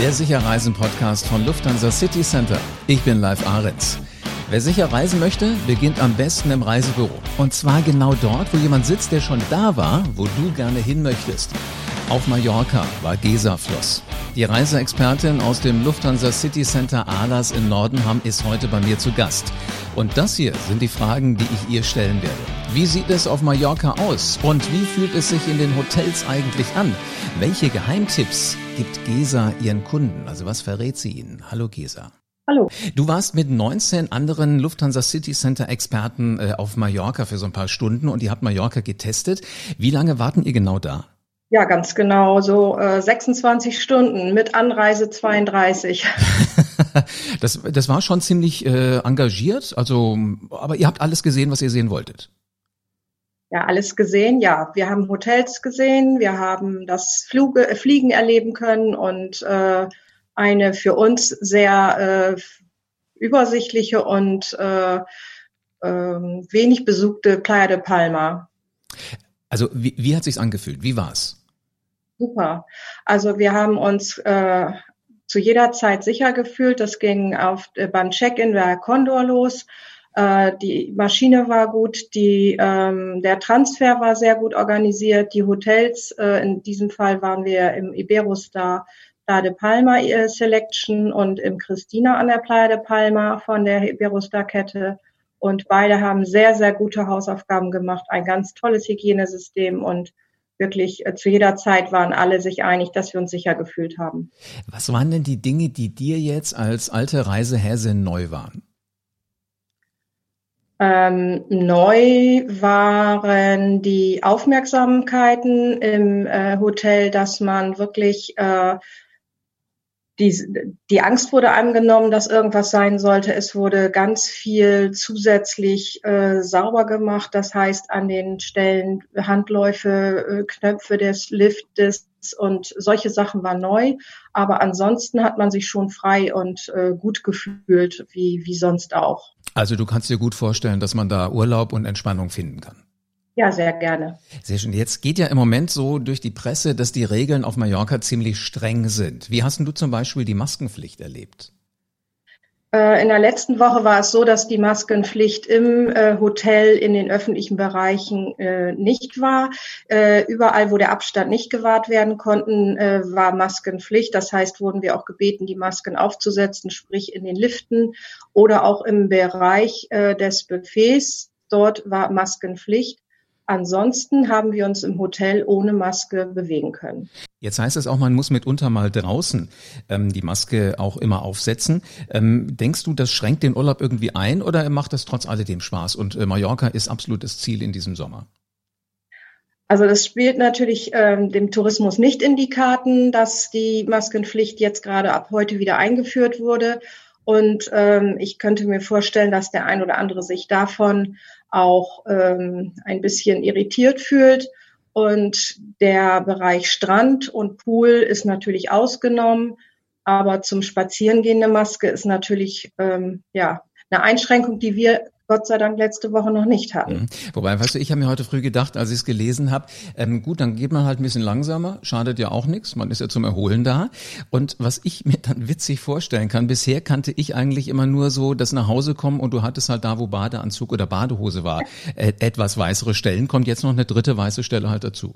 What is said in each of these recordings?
der Sicherreisen-Podcast von Lufthansa City Center. Ich bin Live Ahrens. Wer sicher reisen möchte, beginnt am besten im Reisebüro. Und zwar genau dort, wo jemand sitzt, der schon da war, wo du gerne hin möchtest. Auf Mallorca war Gesafloss. Die Reiseexpertin aus dem Lufthansa City Center Ahlers in Nordenham ist heute bei mir zu Gast. Und das hier sind die Fragen, die ich ihr stellen werde. Wie sieht es auf Mallorca aus? Und wie fühlt es sich in den Hotels eigentlich an? Welche Geheimtipps gibt Gesa ihren Kunden? Also was verrät sie ihnen? Hallo Gesa. Hallo. Du warst mit 19 anderen Lufthansa City Center Experten äh, auf Mallorca für so ein paar Stunden und ihr habt Mallorca getestet. Wie lange warten ihr genau da? Ja, ganz genau. So äh, 26 Stunden mit Anreise 32. das, das war schon ziemlich äh, engagiert. Also, aber ihr habt alles gesehen, was ihr sehen wolltet. Ja, alles gesehen. Ja, wir haben Hotels gesehen, wir haben das Fluge, äh, Fliegen erleben können und äh, eine für uns sehr äh, übersichtliche und äh, äh, wenig besuchte Playa de Palma. Also wie, wie hat sich's angefühlt? Wie war's? Super. Also wir haben uns äh, zu jeder Zeit sicher gefühlt. Das ging auf, äh, beim Check-in der Condor los. Äh, die Maschine war gut, die, ähm, der Transfer war sehr gut organisiert. Die Hotels, äh, in diesem Fall waren wir im Iberostar Playa de Palma äh, Selection und im Christina an der Playa de Palma von der Iberostar-Kette. Und beide haben sehr, sehr gute Hausaufgaben gemacht, ein ganz tolles Hygienesystem und wirklich äh, zu jeder Zeit waren alle sich einig, dass wir uns sicher gefühlt haben. Was waren denn die Dinge, die dir jetzt als alte Reisehäse neu waren? Ähm, neu waren die Aufmerksamkeiten im äh, Hotel, dass man wirklich äh, die, die Angst wurde angenommen, dass irgendwas sein sollte. Es wurde ganz viel zusätzlich äh, sauber gemacht. Das heißt, an den Stellen Handläufe, äh, Knöpfe des Liftes und solche Sachen waren neu. Aber ansonsten hat man sich schon frei und äh, gut gefühlt, wie, wie sonst auch. Also du kannst dir gut vorstellen, dass man da Urlaub und Entspannung finden kann. Ja, sehr gerne. Sehr schön. Jetzt geht ja im Moment so durch die Presse, dass die Regeln auf Mallorca ziemlich streng sind. Wie hast du zum Beispiel die Maskenpflicht erlebt? Äh, in der letzten Woche war es so, dass die Maskenpflicht im äh, Hotel in den öffentlichen Bereichen äh, nicht war. Überall, wo der Abstand nicht gewahrt werden konnten, war Maskenpflicht. Das heißt, wurden wir auch gebeten, die Masken aufzusetzen, sprich in den Liften oder auch im Bereich des Buffets. Dort war Maskenpflicht. Ansonsten haben wir uns im Hotel ohne Maske bewegen können. Jetzt heißt es auch, man muss mitunter mal draußen ähm, die Maske auch immer aufsetzen. Ähm, denkst du, das schränkt den Urlaub irgendwie ein oder macht das trotz alledem Spaß? Und äh, Mallorca ist absolut das Ziel in diesem Sommer. Also das spielt natürlich ähm, dem Tourismus nicht in die Karten, dass die Maskenpflicht jetzt gerade ab heute wieder eingeführt wurde. Und ähm, ich könnte mir vorstellen, dass der ein oder andere sich davon auch ähm, ein bisschen irritiert fühlt. Und der Bereich Strand und Pool ist natürlich ausgenommen. Aber zum Spazierengehen eine Maske ist natürlich ähm, ja eine Einschränkung, die wir Gott sei Dank letzte Woche noch nicht hatten. Mhm. Wobei, weißt du, ich habe mir heute früh gedacht, als ich es gelesen habe, ähm, gut, dann geht man halt ein bisschen langsamer, schadet ja auch nichts, man ist ja zum Erholen da. Und was ich mir dann witzig vorstellen kann, bisher kannte ich eigentlich immer nur so, dass nach Hause kommen und du hattest halt da, wo Badeanzug oder Badehose war, äh, etwas weißere Stellen, kommt jetzt noch eine dritte weiße Stelle halt dazu.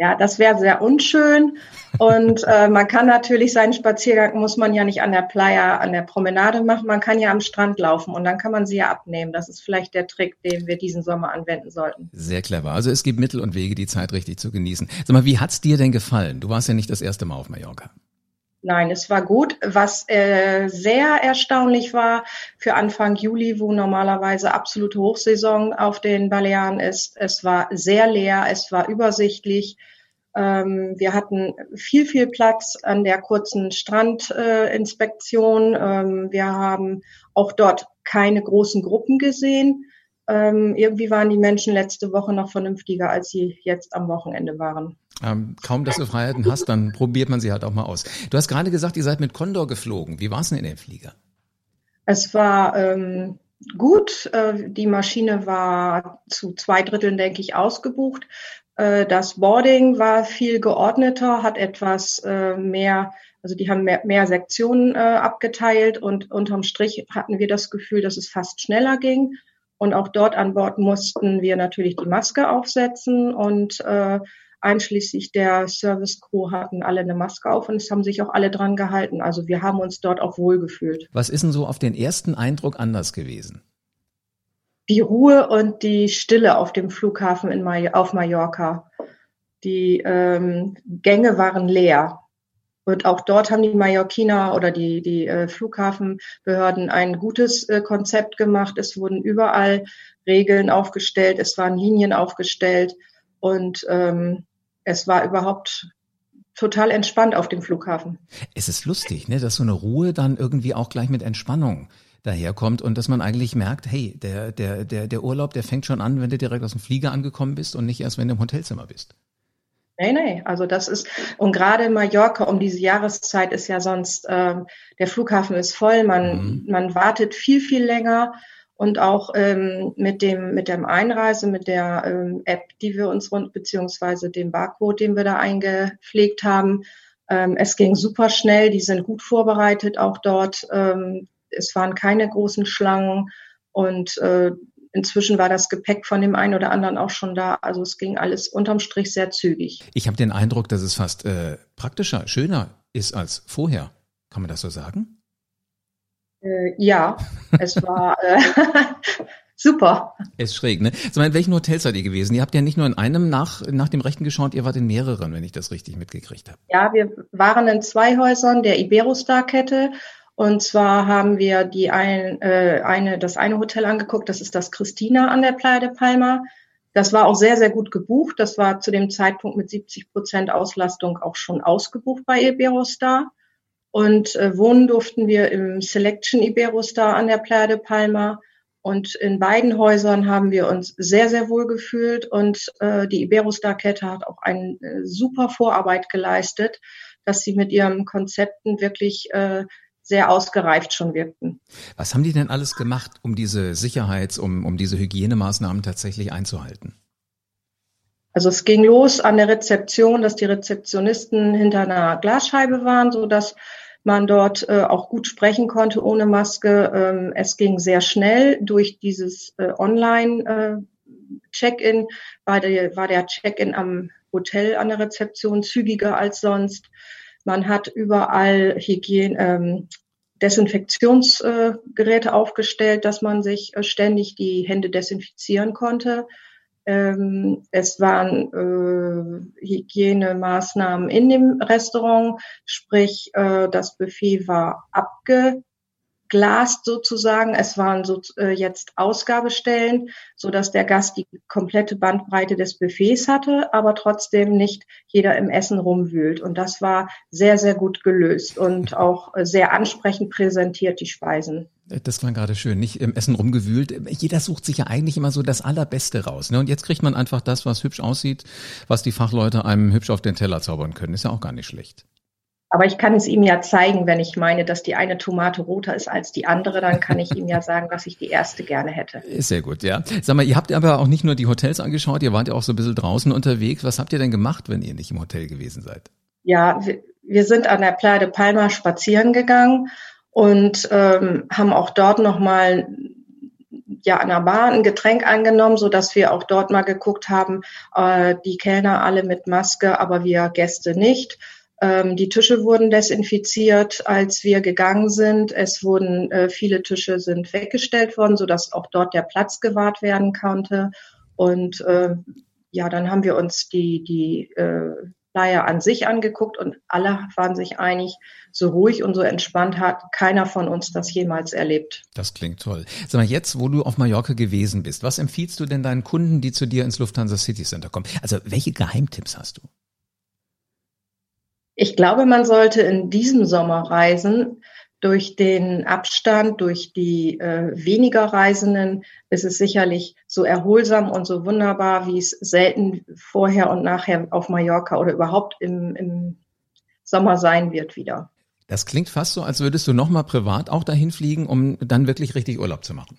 Ja, das wäre sehr unschön. Und äh, man kann natürlich seinen Spaziergang, muss man ja nicht an der Playa, an der Promenade machen, man kann ja am Strand laufen und dann kann man sie ja abnehmen. Das ist vielleicht der Trick, den wir diesen Sommer anwenden sollten. Sehr clever. Also es gibt Mittel und Wege, die Zeit richtig zu genießen. Sag mal, wie hat's dir denn gefallen? Du warst ja nicht das erste Mal auf Mallorca. Nein, es war gut. Was äh, sehr erstaunlich war für Anfang Juli, wo normalerweise absolute Hochsaison auf den Balearen ist, es war sehr leer, es war übersichtlich. Ähm, wir hatten viel, viel Platz an der kurzen Strandinspektion. Äh, ähm, wir haben auch dort keine großen Gruppen gesehen. Ähm, irgendwie waren die Menschen letzte Woche noch vernünftiger, als sie jetzt am Wochenende waren. Ähm, kaum, dass du Freiheiten hast, dann probiert man sie halt auch mal aus. Du hast gerade gesagt, ihr seid mit Condor geflogen. Wie war es denn in dem Flieger? Es war ähm, gut. Äh, die Maschine war zu zwei Dritteln, denke ich, ausgebucht. Äh, das Boarding war viel geordneter, hat etwas äh, mehr Also die haben mehr, mehr Sektionen äh, abgeteilt und unterm Strich hatten wir das Gefühl, dass es fast schneller ging. Und auch dort an Bord mussten wir natürlich die Maske aufsetzen und äh, einschließlich der Service Crew hatten alle eine Maske auf und es haben sich auch alle dran gehalten. Also wir haben uns dort auch wohlgefühlt. Was ist denn so auf den ersten Eindruck anders gewesen? Die Ruhe und die Stille auf dem Flughafen in May auf Mallorca. Die ähm, Gänge waren leer. Und auch dort haben die Mallorquiner oder die, die äh, Flughafenbehörden ein gutes äh, Konzept gemacht. Es wurden überall Regeln aufgestellt, es waren Linien aufgestellt und ähm, es war überhaupt total entspannt auf dem Flughafen. Es ist lustig, ne, dass so eine Ruhe dann irgendwie auch gleich mit Entspannung daherkommt und dass man eigentlich merkt, hey, der, der, der, der Urlaub, der fängt schon an, wenn du direkt aus dem Flieger angekommen bist und nicht erst, wenn du im Hotelzimmer bist. Nee, nee, also das ist, und gerade in Mallorca um diese Jahreszeit ist ja sonst, ähm, der Flughafen ist voll, man, mhm. man wartet viel, viel länger und auch ähm, mit dem mit dem Einreise, mit der ähm, App, die wir uns rund beziehungsweise dem Barcode, den wir da eingepflegt haben. Ähm, es ging super schnell, die sind gut vorbereitet auch dort. Ähm, es waren keine großen Schlangen und äh, inzwischen war das Gepäck von dem einen oder anderen auch schon da. Also es ging alles unterm Strich sehr zügig. Ich habe den Eindruck, dass es fast äh, praktischer, schöner ist als vorher. Kann man das so sagen? Äh, ja, es war äh, super. Ist schräg, ne? So, in welchen Hotels seid ihr gewesen? Ihr habt ja nicht nur in einem nach, nach dem Rechten geschaut, ihr wart in mehreren, wenn ich das richtig mitgekriegt habe. Ja, wir waren in zwei Häusern der Iberostar-Kette. Und zwar haben wir die ein, äh, eine, das eine Hotel angeguckt, das ist das Christina an der Playa de Palma. Das war auch sehr, sehr gut gebucht. Das war zu dem Zeitpunkt mit 70 Prozent Auslastung auch schon ausgebucht bei Iberostar. Und äh, wohnen durften wir im Selection Iberostar an der Playa de Palma. Und in beiden Häusern haben wir uns sehr, sehr wohl gefühlt. Und äh, die Iberostar-Kette hat auch eine äh, super Vorarbeit geleistet, dass sie mit ihren Konzepten wirklich äh, sehr ausgereift schon wirkten. Was haben die denn alles gemacht, um diese Sicherheits-, um, um diese Hygienemaßnahmen tatsächlich einzuhalten? Also es ging los an der Rezeption, dass die Rezeptionisten hinter einer Glasscheibe waren, so dass man dort äh, auch gut sprechen konnte ohne Maske. Ähm, es ging sehr schnell durch dieses äh, Online-Check-in. Äh, war, der, war der Check-in am Hotel an der Rezeption zügiger als sonst. Man hat überall Hygiene, ähm, Desinfektionsgeräte aufgestellt, dass man sich äh, ständig die Hände desinfizieren konnte. Ähm, es waren äh, Hygienemaßnahmen in dem Restaurant, sprich äh, das Buffet war abge glast sozusagen. Es waren so, äh, jetzt Ausgabestellen, so dass der Gast die komplette Bandbreite des Buffets hatte, aber trotzdem nicht jeder im Essen rumwühlt. Und das war sehr, sehr gut gelöst und auch sehr ansprechend präsentiert, die Speisen. Das war gerade schön, nicht im Essen rumgewühlt. Jeder sucht sich ja eigentlich immer so das Allerbeste raus. Ne? Und jetzt kriegt man einfach das, was hübsch aussieht, was die Fachleute einem hübsch auf den Teller zaubern können. Ist ja auch gar nicht schlecht. Aber ich kann es ihm ja zeigen, wenn ich meine, dass die eine Tomate roter ist als die andere, dann kann ich ihm ja sagen, dass ich die erste gerne hätte. Ist sehr gut, ja. Sag mal, ihr habt aber auch nicht nur die Hotels angeschaut, ihr wart ja auch so ein bisschen draußen unterwegs. Was habt ihr denn gemacht, wenn ihr nicht im Hotel gewesen seid? Ja, wir, wir sind an der Playa de Palma spazieren gegangen und ähm, haben auch dort nochmal ja an der Bar ein Getränk angenommen, so dass wir auch dort mal geguckt haben, äh, die Kellner alle mit Maske, aber wir Gäste nicht ähm, die Tische wurden desinfiziert, als wir gegangen sind. Es wurden äh, viele Tische sind weggestellt worden, so dass auch dort der Platz gewahrt werden konnte. Und äh, ja, dann haben wir uns die die äh, Flyer an sich angeguckt und alle waren sich einig, so ruhig und so entspannt hat keiner von uns das jemals erlebt. Das klingt toll. Sag mal, jetzt, wo du auf Mallorca gewesen bist, was empfiehlst du denn deinen Kunden, die zu dir ins Lufthansa City Center kommen? Also, welche Geheimtipps hast du? Ich glaube, man sollte in diesem Sommer reisen. Durch den Abstand, durch die äh, weniger Reisenden ist es sicherlich so erholsam und so wunderbar, wie es selten vorher und nachher auf Mallorca oder überhaupt im, im Sommer sein wird wieder. Das klingt fast so, als würdest du nochmal privat auch dahin fliegen, um dann wirklich richtig Urlaub zu machen.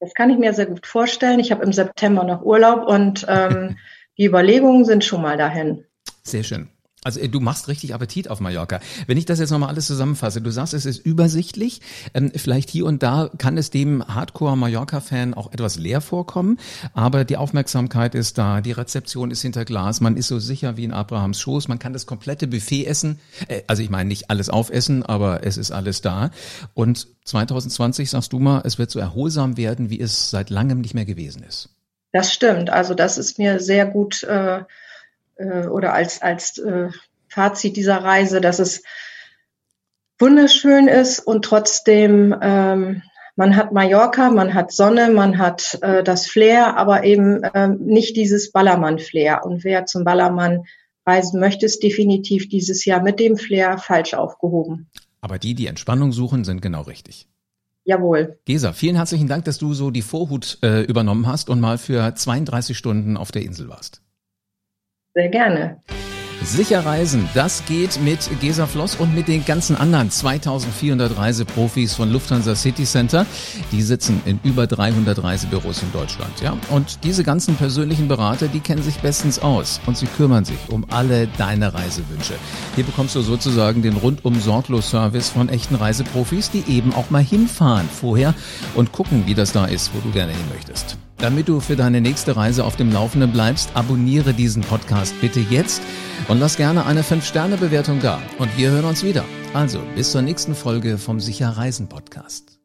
Das kann ich mir sehr gut vorstellen. Ich habe im September noch Urlaub und ähm, die Überlegungen sind schon mal dahin. Sehr schön. Also äh, du machst richtig Appetit auf Mallorca. Wenn ich das jetzt nochmal alles zusammenfasse, du sagst, es ist übersichtlich. Ähm, vielleicht hier und da kann es dem Hardcore-Mallorca-Fan auch etwas leer vorkommen, aber die Aufmerksamkeit ist da, die Rezeption ist hinter Glas, man ist so sicher wie in Abrahams Schoß, man kann das komplette Buffet essen. Äh, also ich meine nicht alles aufessen, aber es ist alles da. Und 2020 sagst du mal, es wird so erholsam werden, wie es seit langem nicht mehr gewesen ist. Das stimmt. Also das ist mir sehr gut äh, äh, oder als, als äh, Fazit dieser Reise, dass es wunderschön ist und trotzdem ähm, man hat Mallorca, man hat Sonne, man hat äh, das Flair, aber eben äh, nicht dieses Ballermann-Flair. Und wer zum Ballermann reisen möchte, ist definitiv dieses Jahr mit dem Flair falsch aufgehoben. Aber die, die Entspannung suchen, sind genau richtig. Jawohl. Gesa, vielen herzlichen Dank, dass du so die Vorhut äh, übernommen hast und mal für 32 Stunden auf der Insel warst. Sehr gerne. Sicher reisen, das geht mit Gesa Floss und mit den ganzen anderen 2400 Reiseprofis von Lufthansa City Center. Die sitzen in über 300 Reisebüros in Deutschland, ja. Und diese ganzen persönlichen Berater, die kennen sich bestens aus und sie kümmern sich um alle deine Reisewünsche. Hier bekommst du sozusagen den rundum sorglos Service von echten Reiseprofis, die eben auch mal hinfahren vorher und gucken, wie das da ist, wo du gerne hin möchtest. Damit du für deine nächste Reise auf dem Laufenden bleibst, abonniere diesen Podcast bitte jetzt und lass gerne eine 5-Sterne-Bewertung da. Und wir hören uns wieder. Also bis zur nächsten Folge vom Sicher Reisen Podcast.